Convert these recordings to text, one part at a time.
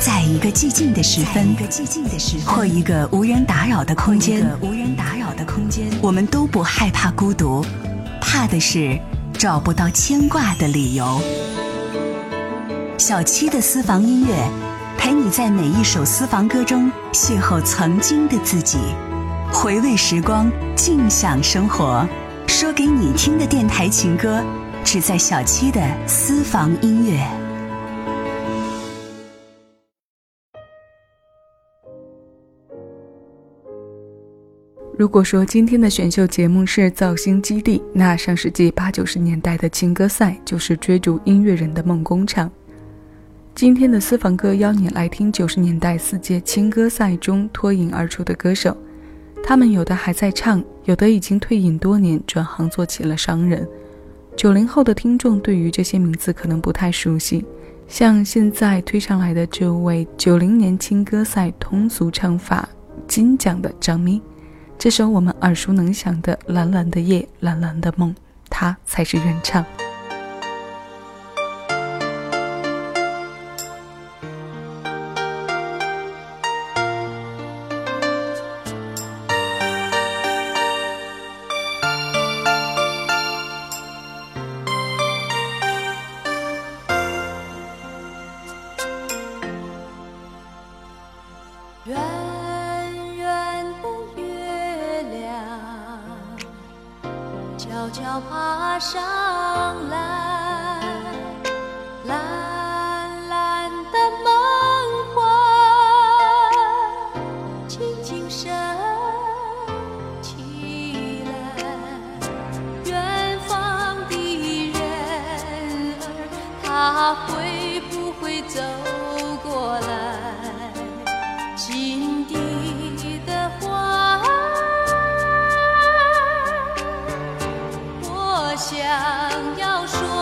在一个寂静的时分，或一个无人打扰的空间，无人打扰的空间，我们都不害怕孤独，怕的是找不到牵挂的理由。小七的私房音乐，陪你在每一首私房歌中邂逅曾经的自己，回味时光，静享生活。说给你听的电台情歌，只在小七的私房音乐。如果说今天的选秀节目是造星基地，那上世纪八九十年代的青歌赛就是追逐音乐人的梦工厂。今天的私房歌邀你来听九十年代四届青歌赛中脱颖而出的歌手，他们有的还在唱，有的已经退隐多年，转行做起了商人。九零后的听众对于这些名字可能不太熟悉，像现在推上来的这位九零年青歌赛通俗唱法金奖的张咪。这首我们耳熟能详的《蓝蓝的夜，蓝蓝的梦》，它才是原唱。要爬上来，蓝蓝的梦幻，轻轻升起来。远方的人儿，他会不会走想要说。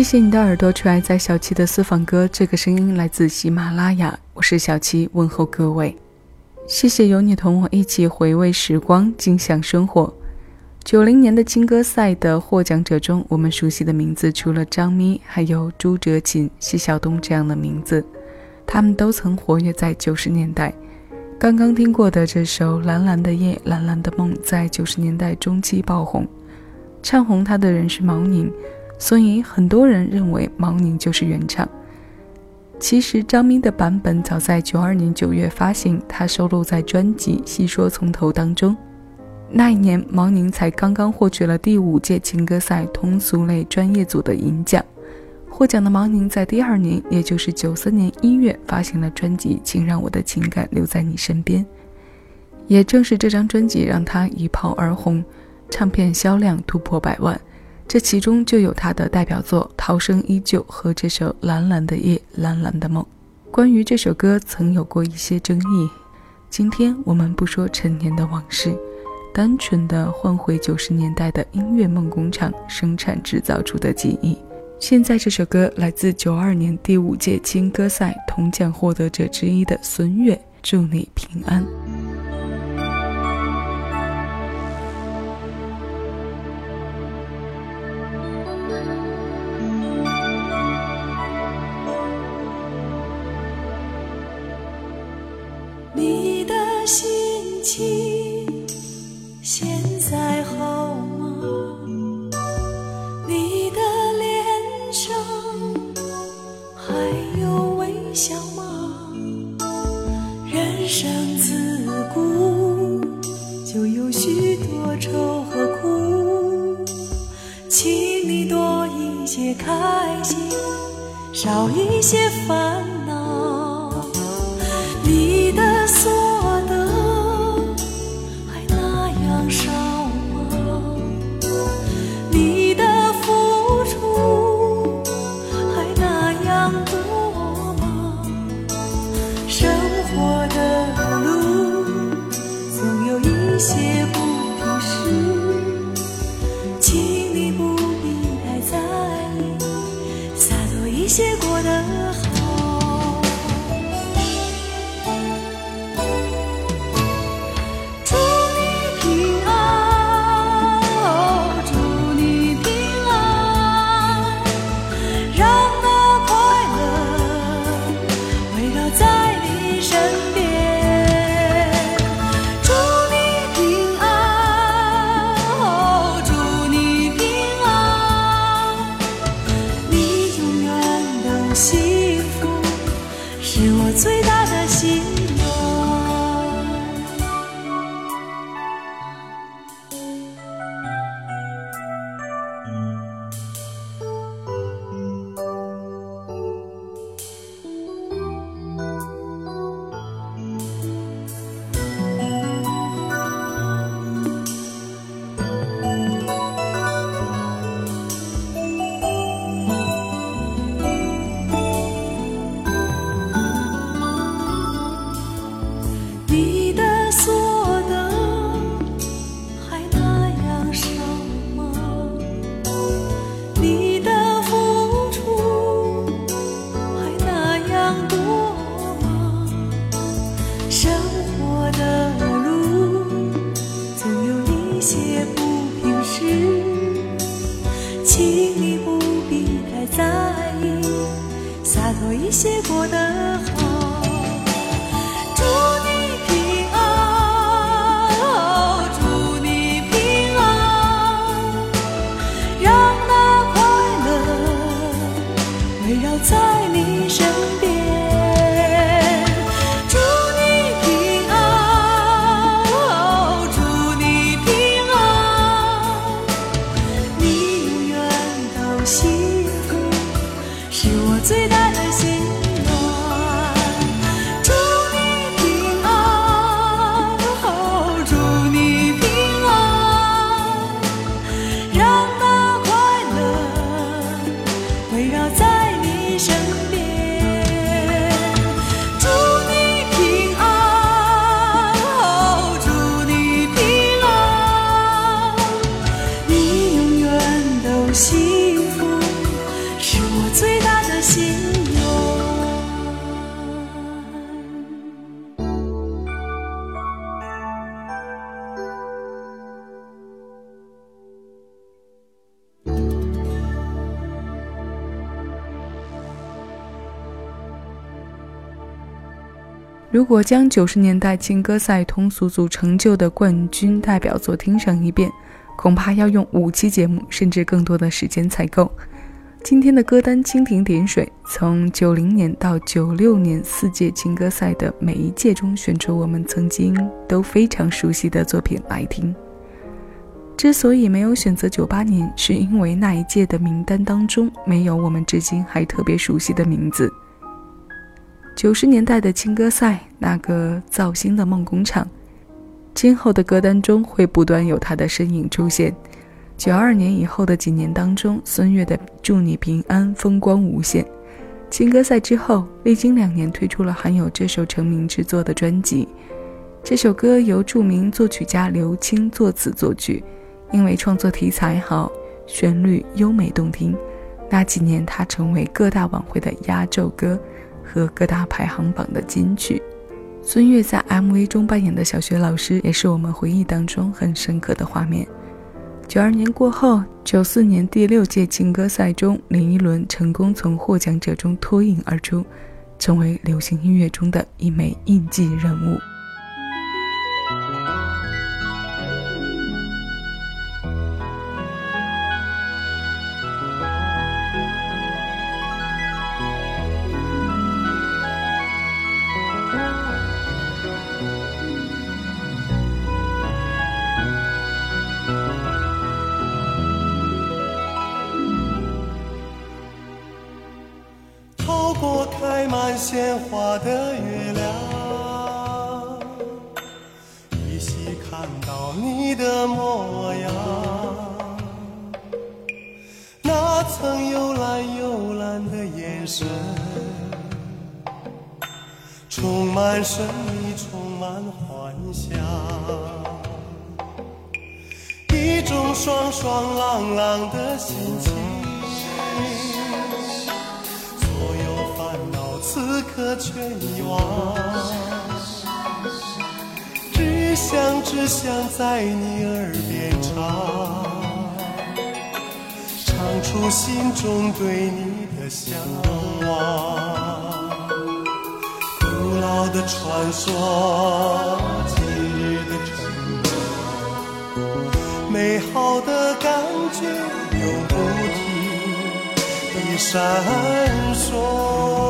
谢谢你的耳朵，出爱在小七的私房歌。这个声音来自喜马拉雅，我是小七，问候各位。谢谢有你同我一起回味时光，尽享生活。九零年的青歌赛的获奖者中，我们熟悉的名字除了张咪，还有朱哲琴、奚晓东这样的名字，他们都曾活跃在九十年代。刚刚听过的这首《蓝蓝的夜，蓝蓝的梦》在九十年代中期爆红，唱红它的人是毛宁。所以很多人认为毛宁就是原唱。其实张明的版本早在九二年九月发行，它收录在专辑《细说从头》当中。那一年毛宁才刚刚获取了第五届情歌赛通俗类专业组的银奖。获奖的毛宁在第二年，也就是九三年一月发行了专辑《请让我的情感留在你身边》。也正是这张专辑让他一炮而红，唱片销量突破百万。这其中就有他的代表作《涛声依旧》和这首《蓝蓝的夜，蓝蓝的梦》。关于这首歌，曾有过一些争议。今天我们不说陈年的往事，单纯的换回九十年代的音乐梦工厂生产制造出的记忆。现在这首歌来自九二年第五届金歌赛铜奖获得者之一的孙悦，祝你平安。心情。写过的平时请你不必太在意洒脱一些过得好如果将九十年代情歌赛通俗组成就的冠军代表作听上一遍，恐怕要用五期节目甚至更多的时间才够。今天的歌单蜻蜓点水，从九零年到九六年四届情歌赛的每一届中选出我们曾经都非常熟悉的作品来听。之所以没有选择九八年，是因为那一届的名单当中没有我们至今还特别熟悉的名字。九十年代的青歌赛，那个造星的梦工厂，今后的歌单中会不断有他的身影出现。九二年以后的几年当中，孙悦的《祝你平安》风光无限。青歌赛之后，历经两年推出了含有这首成名之作的专辑。这首歌由著名作曲家刘青作词作曲，因为创作题材好，旋律优美动听，那几年他成为各大晚会的压轴歌。和各大排行榜的金曲，孙悦在 MV 中扮演的小学老师，也是我们回忆当中很深刻的画面。九二年过后，九四年第六届劲歌赛中，林依轮成功从获奖者中脱颖而出，成为流行音乐中的一枚印记人物。开满鲜花的月亮，依稀看到你的模样。那曾幽蓝幽蓝的眼神，充满神秘，充满幻想。一种爽爽朗朗的心情。此刻全遗忘，只想只想在你耳边唱，唱出心中对你的向往。古老的传说，今日的承诺，美好的感觉永不停的闪烁。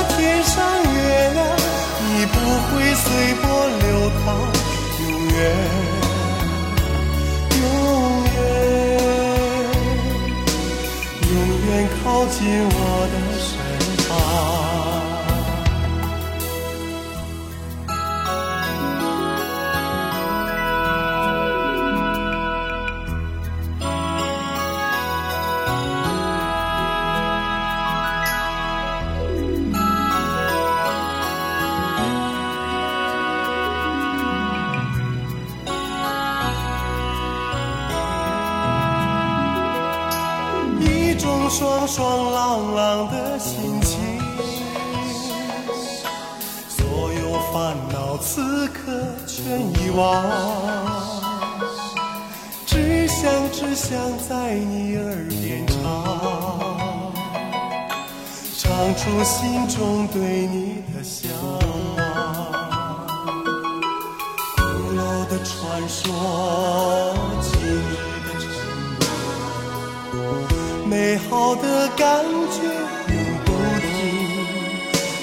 不会随波流淌，永远，永远，永远靠近我的中对你的向往。古老的传说，今日。美好的感觉永不停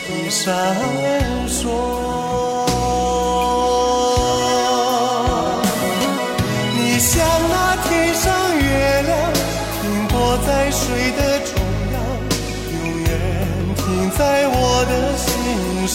地闪烁。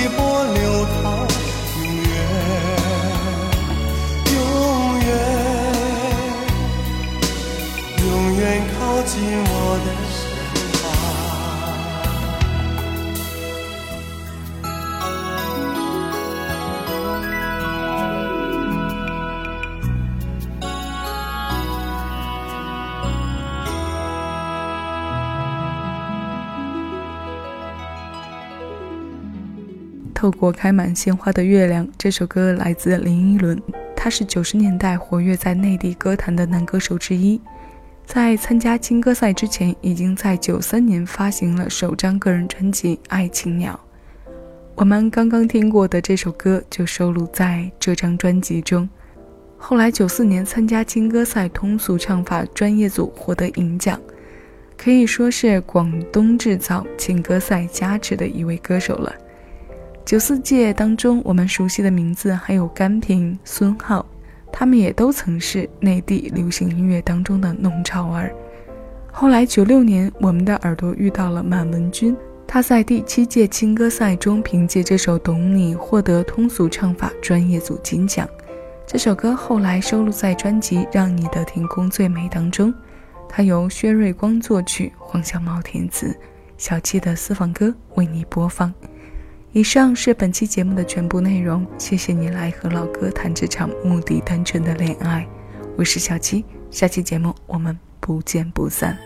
随波流淌，透过开满鲜花的月亮，这首歌来自林依轮，他是九十年代活跃在内地歌坛的男歌手之一。在参加金歌赛之前，已经在九三年发行了首张个人专辑《爱情鸟》。我们刚刚听过的这首歌就收录在这张专辑中。后来九四年参加金歌赛通俗唱法专业组获得银奖，可以说是广东制造金歌赛加持的一位歌手了。九四届当中，我们熟悉的名字还有甘平、孙浩，他们也都曾是内地流行音乐当中的弄潮儿。后来九六年，我们的耳朵遇到了满文军，他在第七届青歌赛中凭借这首《懂你》获得通俗唱法专业组金奖。这首歌后来收录在专辑《让你的天空最美》当中，它由薛瑞光作曲，黄小毛填词，小七的私房歌为你播放。以上是本期节目的全部内容，谢谢你来和老哥谈这场目的单纯的恋爱。我是小七，下期节目我们不见不散。